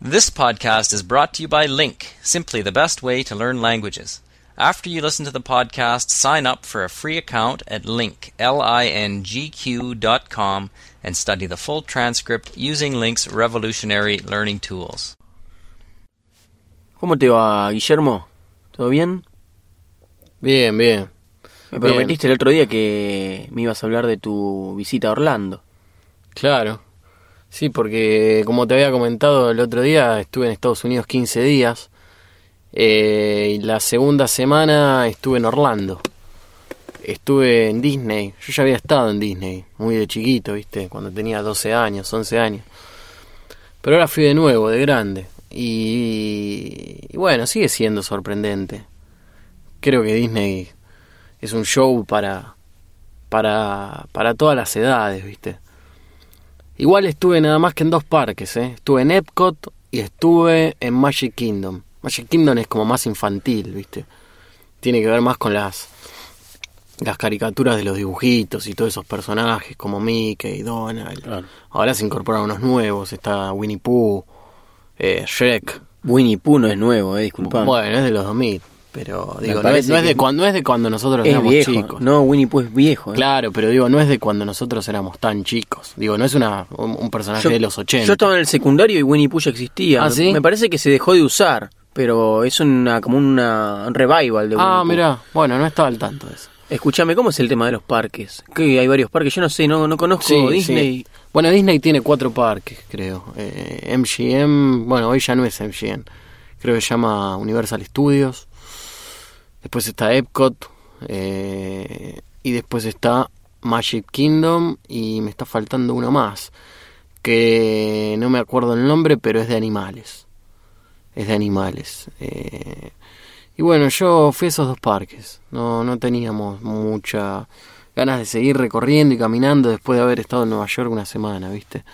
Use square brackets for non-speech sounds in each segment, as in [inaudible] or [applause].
This podcast is brought to you by Link, simply the best way to learn languages. After you listen to the podcast, sign up for a free account at link, L-I-N-G-Q dot com and study the full transcript using Link's revolutionary learning tools. ¿Cómo te va, Guillermo? ¿Todo bien? Bien, bien. Me Bien. prometiste el otro día que me ibas a hablar de tu visita a Orlando. Claro. Sí, porque como te había comentado el otro día, estuve en Estados Unidos 15 días. eh, y la segunda semana estuve en Orlando. Estuve en Disney. Yo ya había estado en Disney, muy de chiquito, ¿viste? Cuando tenía 12 años, 11 años. Pero ahora fui de nuevo, de grande. Y, y bueno, sigue siendo sorprendente. Creo que Disney es un show para, para, para todas las edades, ¿viste? Igual estuve nada más que en dos parques, ¿eh? Estuve en Epcot y estuve en Magic Kingdom. Magic Kingdom es como más infantil, ¿viste? Tiene que ver más con las las caricaturas de los dibujitos y todos esos personajes como Mickey, Donald. Claro. Ahora se incorporan unos nuevos, está Winnie Pooh, eh, Shrek. Winnie Pooh no es nuevo, eh, disculpame. Bueno, es de los 2000, pero digo, no es, no de cuando, no es de cuando nosotros es éramos viejo. chicos. No, Winnie Pooh es viejo. eh. Claro, pero digo, no es de cuando nosotros éramos tan chicos. Digo, no es una, un, un personaje Yo- de los 80. Yo estaba en el secundario y Winnie Pooh ya existía. ¿Ah, sí? Me parece que se dejó de usar, pero es una como una un revival de Winnie Ah, mira, bueno, no estaba al tanto de eso. Escúchame, ¿cómo es el tema de los parques? Que hay varios parques, yo no sé, no, no conozco Disney. sí. Bueno, Disney tiene cuatro parques, creo. Eh, MGM, bueno, hoy ya no es MGM. Creo que se llama Universal Studios. Después está Epcot. eh, y después está Magic Kingdom. Y me está faltando uno más. Que no me acuerdo el nombre, pero es de animales. Es de animales. Eh, y bueno, yo fui a esos dos parques. No, no teníamos mucha ganas de seguir recorriendo y caminando después de haber estado en Nueva York una semana, ¿viste?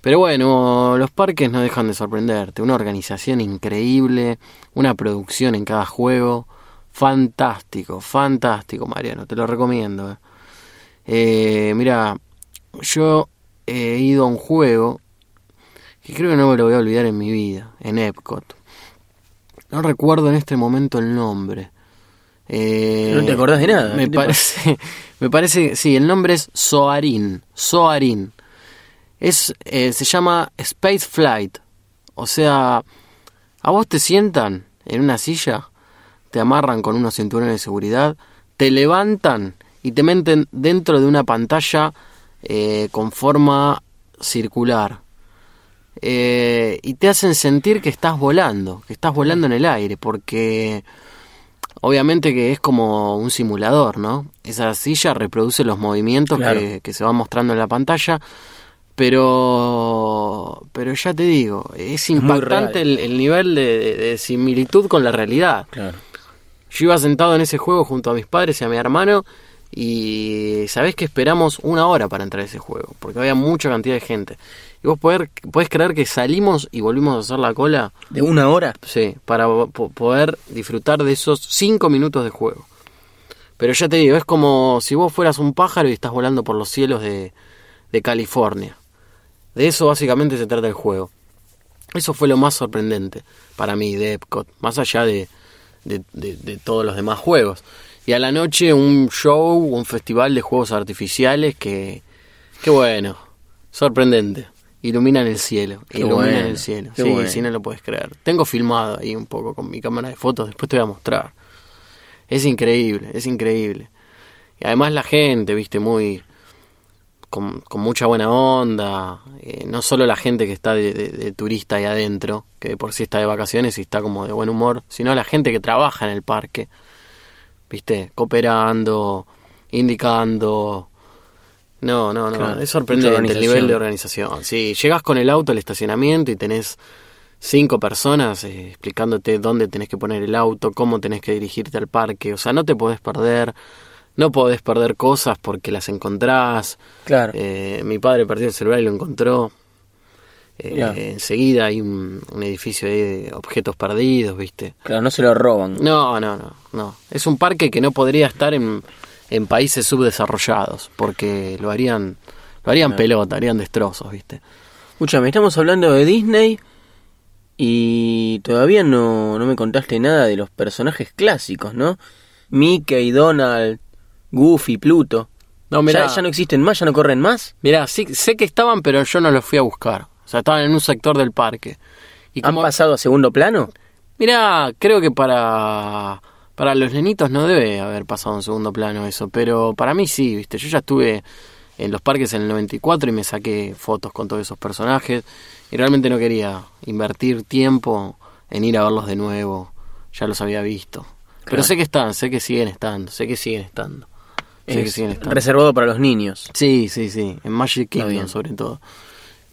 Pero bueno, los parques no dejan de sorprenderte. Una organización increíble, una producción en cada juego. Fantástico, fantástico, Mariano. Te lo recomiendo. eh. Eh, mira, yo he ido a un juego que creo que no me lo voy a olvidar en mi vida, en Epcot. No recuerdo en este momento el nombre. Eh, No te acordás de nada, Me ¿qué te parece, [laughs] me parece, sí, el nombre es Soarin. Soarin. Es, eh, se llama Space Flight. O sea, a vos te sientan en una silla, te amarran con unos cinturones de seguridad, te levantan y te meten dentro de una pantalla eh, con forma circular. Eh, y te hacen sentir que estás volando, que estás volando en el aire, porque obviamente que es como un simulador, ¿no? Esa silla reproduce los movimientos Claro. que, que se van mostrando en la pantalla, pero pero ya te digo, es impactante el, el nivel de, de- de similitud con la realidad. Claro. Yo iba sentado en ese juego junto a mis padres y a mi hermano y sabés que esperamos una hora para entrar a ese juego, porque había mucha cantidad de gente. Y vos poder, podés creer que salimos y volvimos a hacer la cola, ¿De una hora? sí, para po- poder disfrutar de esos cinco minutos de juego. Pero ya te digo, es como si vos fueras un pájaro y estás volando por los cielos de, de California. De eso básicamente se trata el juego. Eso fue lo más sorprendente para mí de Epcot, más allá de, de, de- de todos los demás juegos. Y a la noche un show, un festival de juegos artificiales que, que bueno, sorprendente. Iluminan el cielo, Qué iluminan bueno, el cielo. Sí, bueno. sí, no lo puedes creer. Tengo filmado ahí un poco con mi cámara de fotos, después te voy a mostrar. Es increíble, es increíble. Y además la gente, viste, muy... Con, con mucha buena onda. eh, no solo la gente que está de, de- de turista ahí adentro, que de por sí está de vacaciones y está como de buen humor, sino la gente que trabaja en el parque. Viste, cooperando, indicando. No, no, no. Claro, es sorprendente el nivel de organización. organización. Si llegas con el auto al estacionamiento y tenés cinco personas eh, explicándote dónde tenés que poner el auto, cómo tenés que dirigirte al parque. O sea, no te podés perder. No podés perder cosas porque las encontrás. Claro. Eh, mi padre perdió el celular y lo encontró. Eh. Enseguida hay un, un edificio ahí de objetos perdidos, ¿viste? Claro, no se lo roban. No, no, no, no. Es un parque que no podría estar en, en países subdesarrollados porque lo harían, lo harían pelota, harían destrozos, ¿viste? Escúchame, estamos hablando de Disney Y todavía no, no me contaste nada de los personajes clásicos, ¿no? Mickey, Donald, Goofy, Pluto. No, mirá, ¿Ya, ya no existen más? ¿Ya no corren más? mirá, sí, sé que estaban, pero yo no los fui a buscar. O sea, estaban en un sector del parque. Y ¿Han como, pasado a segundo plano? mirá, creo que para, para los nenitos no debe haber pasado en segundo plano eso, pero para mí sí, viste. Yo ya estuve en los parques en el 94 y me saqué fotos con todos esos personajes y realmente no quería invertir tiempo en ir a verlos de nuevo. Ya los había visto. Pero sé que están, sé que siguen estando, sé que siguen estando. Es reservado para los niños. Sí, sí, sí, en Magic Kingdom sobre todo.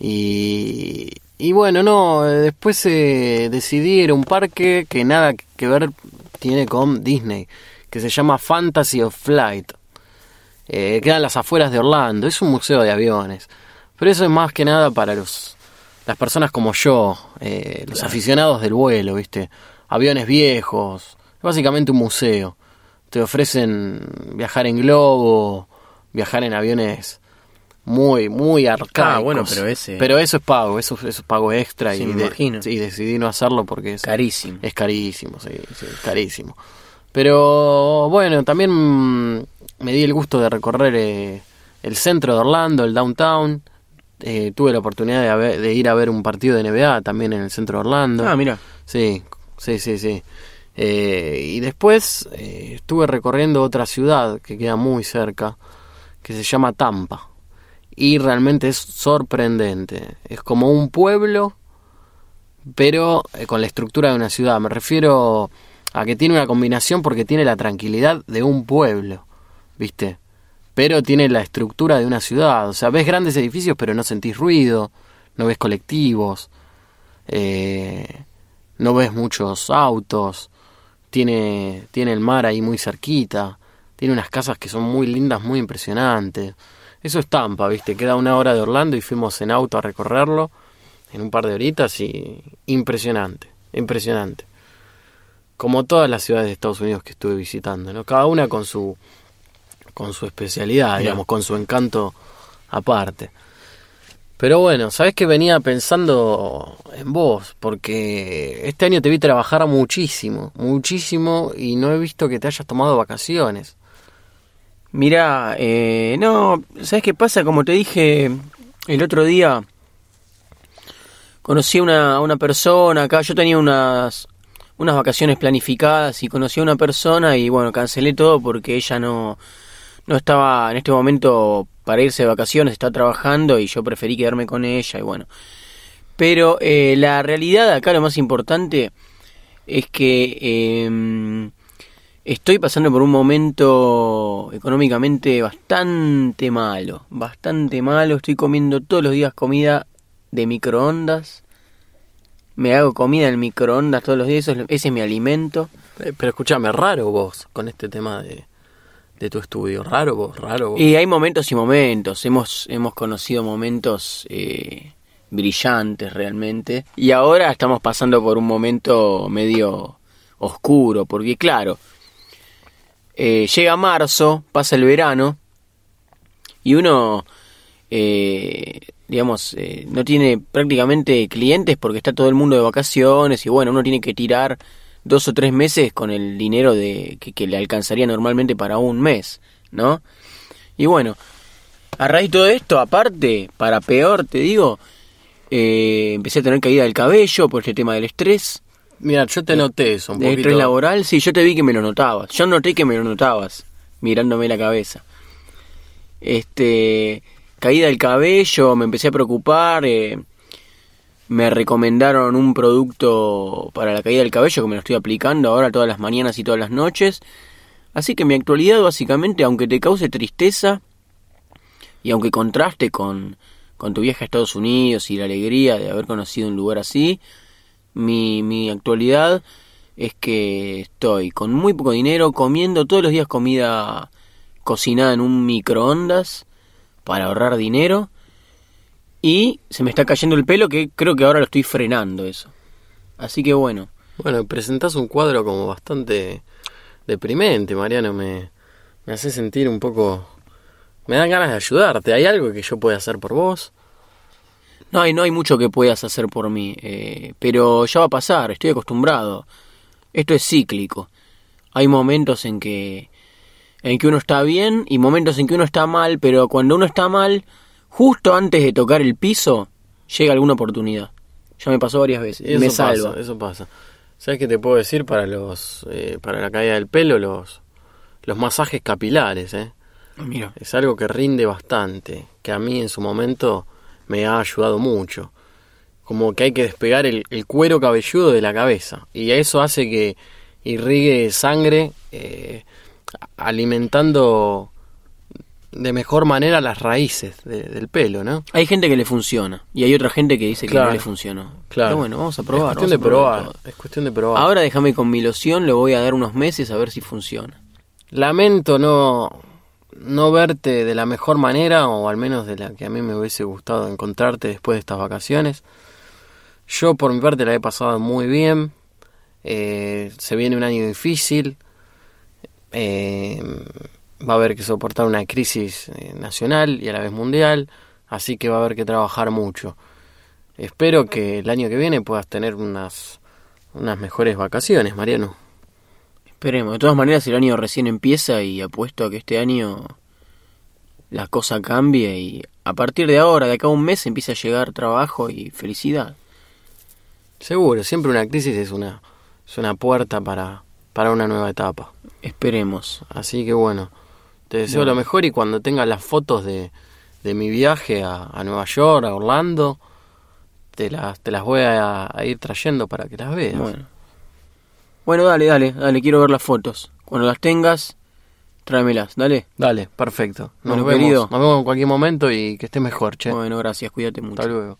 Y, y bueno, no, eh, después eh, decidí ir a un parque que nada que ver tiene con Disney, que se llama Fantasy of Flight. Eh, queda en las afueras de Orlando, es un museo de aviones. Pero eso es más que nada para los las personas como yo, eh, los aficionados del vuelo, ¿viste? Aviones viejos, básicamente un museo. Te ofrecen viajar en globo, viajar en aviones muy, muy arcaicos. Ah, bueno, pero ese- Pero eso es pago, eso, eso es pago extra Sí, y, me de- y decidí no hacerlo porque es, Carísimo. es carísimo, sí, sí, es carísimo. Pero bueno, también me di el gusto de recorrer eh, el centro de Orlando, el downtown. Eh, tuve la oportunidad de, haber- de ir a ver un partido de NBA también en el centro de Orlando. Ah, mira. Sí, sí, sí, sí. Eh, y después eh, estuve recorriendo otra ciudad que queda muy cerca, que se llama Tampa. Y realmente es sorprendente. Es como un pueblo, pero eh, con la estructura de una ciudad. Me refiero a que tiene una combinación porque tiene la tranquilidad de un pueblo, ¿viste? Pero tiene la estructura de una ciudad. O sea, ves grandes edificios, pero no sentís ruido, no ves colectivos. Eh, no ves muchos autos, tiene, tiene el mar ahí muy cerquita, tiene unas casas que son muy lindas, muy impresionantes. Eso es Tampa, viste, queda una hora de Orlando y fuimos en auto a recorrerlo en un par de horitas y impresionante, impresionante. Como todas las ciudades de Estados Unidos que estuve visitando, ¿no? Cada una con su con su especialidad, digamos, con su encanto aparte. Pero bueno, sabes que venía pensando en vos, porque este año te vi trabajar muchísimo, muchísimo, y no he visto que te hayas tomado vacaciones. Mira, eh, no, ¿sabes qué pasa? Como te dije el otro día, conocí a una, una persona acá, yo tenía unas, unas vacaciones planificadas y conocí a una persona y bueno, cancelé todo porque ella no, no estaba en este momento para irse de vacaciones, está trabajando y yo preferí quedarme con ella y bueno. Pero eh, la realidad acá lo más importante es que eh, estoy pasando por un momento económicamente bastante malo, bastante malo, estoy comiendo todos los días comida de microondas, me hago comida en microondas todos los días, ese es mi alimento. Eh, Pero escúchame, raro vos con este tema de, de tu estudio, raro vos, raro vos. Y hay momentos y momentos, hemos, hemos conocido momentos eh, brillantes realmente, y ahora estamos pasando por un momento medio oscuro, porque claro, eh, llega marzo, pasa el verano, y uno, eh, digamos, no tiene prácticamente clientes porque está todo el mundo de vacaciones, y bueno, uno tiene que tirar dos o tres meses con el dinero de que, que le alcanzaría normalmente para un mes, ¿no? Y bueno, a raíz de todo esto, aparte, para peor, te digo, eh, empecé a tener caída del cabello por este tema del estrés. Mira, yo te noté eso un poquito. estrés laboral, sí, yo te vi que me lo notabas. Yo noté que me lo notabas, mirándome la cabeza. Este, caída del cabello, me empecé a preocupar. eh, me recomendaron un producto para la caída del cabello que me lo estoy aplicando ahora todas las mañanas y todas las noches. Así que mi actualidad, básicamente, aunque te cause tristeza y aunque contraste con, con tu viaje a Estados Unidos y la alegría de haber conocido un lugar así, mi, mi actualidad es que estoy con muy poco dinero comiendo todos los días comida cocinada en un microondas para ahorrar dinero y se me está cayendo el pelo que creo que ahora lo estoy frenando eso. Así que bueno, Bueno, presentás un cuadro como bastante deprimente, Mariano. Me, me hace sentir un poco... Me dan ganas de ayudarte. ¿Hay algo que yo pueda hacer por vos? No hay, no hay mucho que puedas hacer por mí, eh, pero ya va a pasar, estoy acostumbrado. Esto es cíclico. Hay momentos en que en que uno está bien y momentos en que uno está mal, pero cuando uno está mal, justo antes de tocar el piso, llega alguna oportunidad. Ya me pasó varias veces. Eso me pasa, salva. Eso pasa. ¿Sabes qué te puedo decir para los eh, para la caída del pelo? Los, los masajes capilares, ¿eh? Mira. Es algo que rinde bastante, que a mí en su momento me ha ayudado mucho. Como que hay que despegar el, el cuero cabelludo de la cabeza. Y eso hace que irrigue sangre, eh, alimentando de mejor manera las raíces de- del pelo, ¿no? Hay gente que le funciona y hay otra gente que dice que no le funcionó. Claro. Pero bueno, vamos a probar. Es cuestión de probar. Es cuestión de probar. Ahora déjame con mi loción, le voy a dar unos meses a ver si funciona. Lamento no, no verte de la mejor manera, o al menos de la que a mí me hubiese gustado encontrarte después de estas vacaciones. Yo por mi parte la he pasado muy bien. Eh, se viene un año difícil. Eh, va a haber que soportar una crisis eh, nacional y a la vez mundial. Así que va a haber que trabajar mucho. Espero que el año que viene puedas tener unas, unas mejores vacaciones, Mariano. Esperemos. De todas maneras, el año recién empieza y apuesto a que este año la cosa cambie y a partir de ahora, de acá a un mes, empieza a llegar trabajo y felicidad. Seguro, siempre una crisis es una, es una puerta para, para una nueva etapa. Esperemos. Así que bueno, te deseo lo mejor y cuando tengas las fotos de, de mi viaje a, a Nueva York, a Orlando, te las, te las voy a, a ir trayendo para que las veas. Bueno. Bueno, dale, dale, dale, quiero ver las fotos. Cuando las tengas, tráemelas, dale. Dale, perfecto. Nos, Bueno, vemos, querido. nos vemos en cualquier momento y que estés mejor, che. Bueno, gracias, cuídate mucho. Hasta luego.